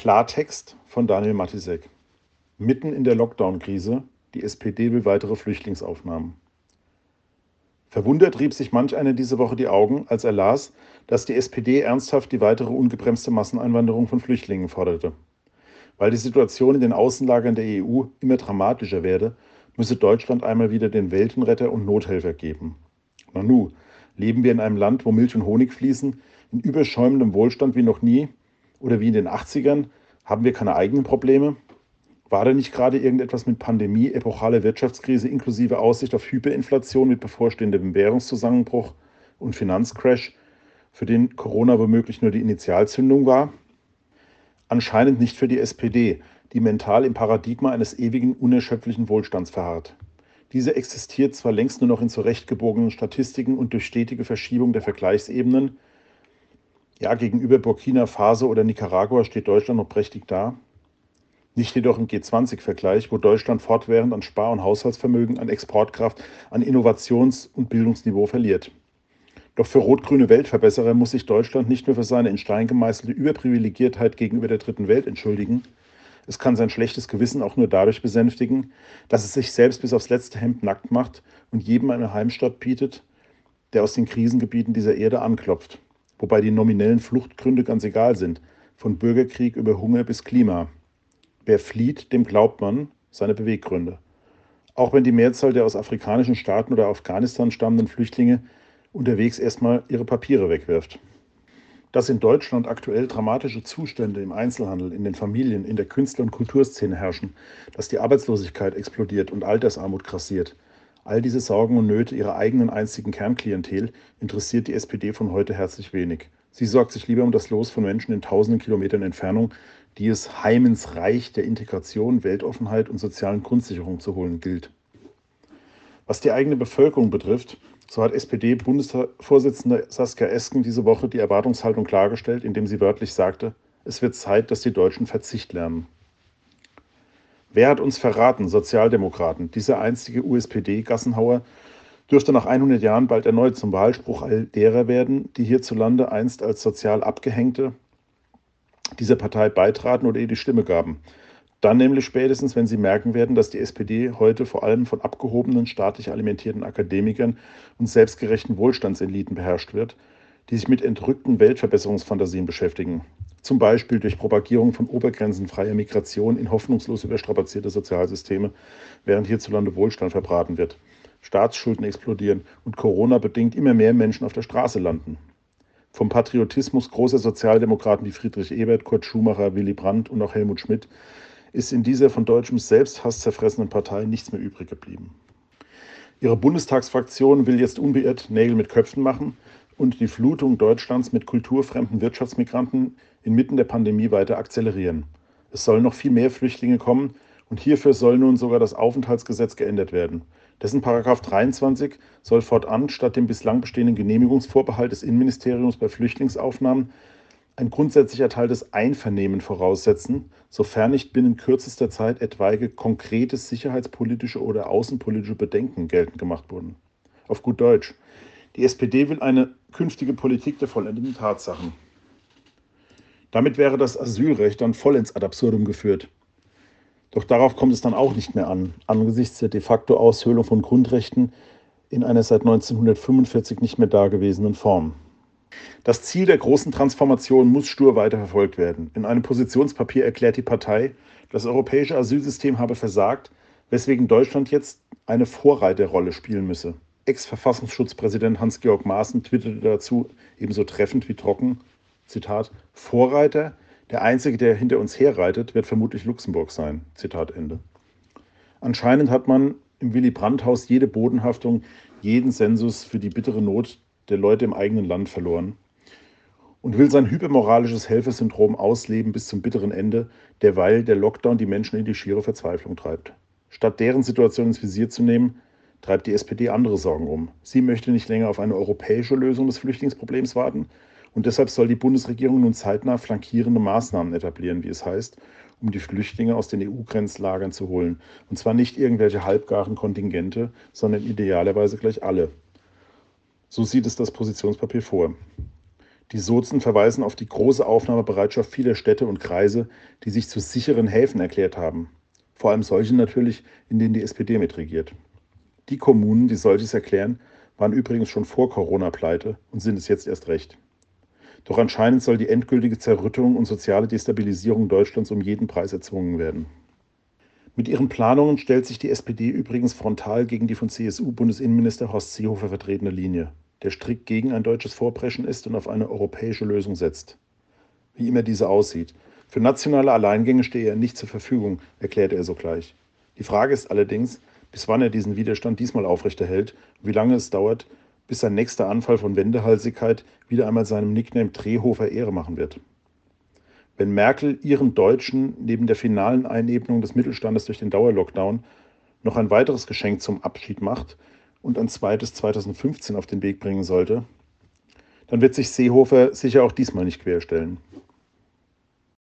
Klartext von Daniel Matisek. Mitten in der Lockdown-Krise, die SPD will weitere Flüchtlingsaufnahmen. Verwundert rieb sich manch einer diese Woche die Augen, als er las, dass die SPD ernsthaft die weitere ungebremste Masseneinwanderung von Flüchtlingen forderte. Weil die Situation in den Außenlagern der EU immer dramatischer werde, müsse Deutschland einmal wieder den Weltenretter und Nothelfer geben. Nanu, leben wir in einem Land, wo Milch und Honig fließen, in überschäumendem Wohlstand wie noch nie oder wie in den 80ern? Haben wir keine eigenen Probleme? War da nicht gerade irgendetwas mit Pandemie, epochale Wirtschaftskrise inklusive Aussicht auf Hyperinflation mit bevorstehendem Währungszusammenbruch und Finanzcrash, für den Corona womöglich nur die Initialzündung war? Anscheinend nicht für die SPD, die mental im Paradigma eines ewigen, unerschöpflichen Wohlstands verharrt. Diese existiert zwar längst nur noch in zurechtgebogenen Statistiken und durch stetige Verschiebung der Vergleichsebenen, ja, gegenüber Burkina Faso oder Nicaragua steht Deutschland noch prächtig da. Nicht jedoch im G20-Vergleich, wo Deutschland fortwährend an Spar- und Haushaltsvermögen, an Exportkraft, an Innovations- und Bildungsniveau verliert. Doch für rot-grüne Weltverbesserer muss sich Deutschland nicht nur für seine in Stein gemeißelte Überprivilegiertheit gegenüber der dritten Welt entschuldigen. Es kann sein schlechtes Gewissen auch nur dadurch besänftigen, dass es sich selbst bis aufs letzte Hemd nackt macht und jedem eine Heimstatt bietet, der aus den Krisengebieten dieser Erde anklopft wobei die nominellen Fluchtgründe ganz egal sind, von Bürgerkrieg über Hunger bis Klima. Wer flieht, dem glaubt man seine Beweggründe. Auch wenn die Mehrzahl der aus afrikanischen Staaten oder Afghanistan stammenden Flüchtlinge unterwegs erstmal ihre Papiere wegwirft. Dass in Deutschland aktuell dramatische Zustände im Einzelhandel, in den Familien, in der Künstler- und Kulturszene herrschen, dass die Arbeitslosigkeit explodiert und Altersarmut grassiert, All diese Sorgen und Nöte ihrer eigenen einzigen Kernklientel interessiert die SPD von heute herzlich wenig. Sie sorgt sich lieber um das Los von Menschen in tausenden Kilometern Entfernung, die es heim ins Reich der Integration, Weltoffenheit und sozialen Grundsicherung zu holen gilt. Was die eigene Bevölkerung betrifft, so hat SPD-Bundesvorsitzende Saskia Esken diese Woche die Erwartungshaltung klargestellt, indem sie wörtlich sagte, es wird Zeit, dass die Deutschen Verzicht lernen. Wer hat uns verraten, Sozialdemokraten? Dieser einstige USPD-Gassenhauer dürfte nach 100 Jahren bald erneut zum Wahlspruch all derer werden, die hierzulande einst als sozial Abgehängte dieser Partei beitraten oder ihr die Stimme gaben. Dann nämlich spätestens, wenn sie merken werden, dass die SPD heute vor allem von abgehobenen, staatlich alimentierten Akademikern und selbstgerechten Wohlstandseliten beherrscht wird, die sich mit entrückten Weltverbesserungsfantasien beschäftigen zum Beispiel durch Propagierung von obergrenzenfreier Migration in hoffnungslos überstrapazierte Sozialsysteme, während hierzulande Wohlstand verbraten wird, Staatsschulden explodieren und Corona bedingt immer mehr Menschen auf der Straße landen. Vom Patriotismus großer Sozialdemokraten wie Friedrich Ebert, Kurt Schumacher, Willy Brandt und auch Helmut Schmidt ist in dieser von deutschem Selbsthass zerfressenen Partei nichts mehr übrig geblieben. Ihre Bundestagsfraktion will jetzt unbeirrt Nägel mit Köpfen machen und die Flutung Deutschlands mit kulturfremden Wirtschaftsmigranten inmitten der Pandemie weiter akzelerieren. Es sollen noch viel mehr Flüchtlinge kommen und hierfür soll nun sogar das Aufenthaltsgesetz geändert werden. Dessen Paragraph 23 soll fortan statt dem bislang bestehenden Genehmigungsvorbehalt des Innenministeriums bei Flüchtlingsaufnahmen ein grundsätzlich erteiltes Einvernehmen voraussetzen, sofern nicht binnen kürzester Zeit etwaige konkrete sicherheitspolitische oder außenpolitische Bedenken geltend gemacht wurden. Auf gut Deutsch, die SPD will eine künftige Politik der vollendeten Tatsachen. Damit wäre das Asylrecht dann vollends ad absurdum geführt. Doch darauf kommt es dann auch nicht mehr an, angesichts der de facto Aushöhlung von Grundrechten in einer seit 1945 nicht mehr dagewesenen Form. Das Ziel der großen Transformation muss stur weiterverfolgt werden. In einem Positionspapier erklärt die Partei, das europäische Asylsystem habe versagt, weswegen Deutschland jetzt eine Vorreiterrolle spielen müsse. Ex-Verfassungsschutzpräsident Hans-Georg Maaßen twitterte dazu ebenso treffend wie trocken, Zitat, Vorreiter, der Einzige, der hinter uns herreitet, wird vermutlich Luxemburg sein. Zitat Ende. Anscheinend hat man im Willy Brandt-Haus jede Bodenhaftung, jeden Sensus für die bittere Not der Leute im eigenen Land verloren und will sein hypermoralisches Helfersyndrom ausleben bis zum bitteren Ende, derweil der Lockdown die Menschen in die schiere Verzweiflung treibt. Statt deren Situation ins Visier zu nehmen, treibt die SPD andere Sorgen um. Sie möchte nicht länger auf eine europäische Lösung des Flüchtlingsproblems warten und deshalb soll die Bundesregierung nun zeitnah flankierende Maßnahmen etablieren, wie es heißt, um die Flüchtlinge aus den EU-Grenzlagern zu holen. Und zwar nicht irgendwelche halbgaren Kontingente, sondern idealerweise gleich alle. So sieht es das Positionspapier vor. Die Sozen verweisen auf die große Aufnahmebereitschaft vieler Städte und Kreise, die sich zu sicheren Häfen erklärt haben. Vor allem solche natürlich, in denen die SPD mitregiert. Die Kommunen, die solches erklären, waren übrigens schon vor Corona pleite und sind es jetzt erst recht. Doch anscheinend soll die endgültige Zerrüttung und soziale Destabilisierung Deutschlands um jeden Preis erzwungen werden. Mit ihren Planungen stellt sich die SPD übrigens frontal gegen die von CSU-Bundesinnenminister Horst Seehofer vertretene Linie, der strikt gegen ein deutsches Vorpreschen ist und auf eine europäische Lösung setzt. Wie immer diese aussieht. Für nationale Alleingänge stehe er nicht zur Verfügung, erklärte er sogleich. Die Frage ist allerdings, bis wann er diesen Widerstand diesmal aufrechterhält wie lange es dauert, bis sein nächster Anfall von Wendehalsigkeit wieder einmal seinem Nickname Drehhofer Ehre machen wird. Wenn Merkel ihren Deutschen neben der finalen Einebnung des Mittelstandes durch den Dauerlockdown noch ein weiteres Geschenk zum Abschied macht und ein zweites 2015 auf den Weg bringen sollte, dann wird sich Seehofer sicher auch diesmal nicht querstellen.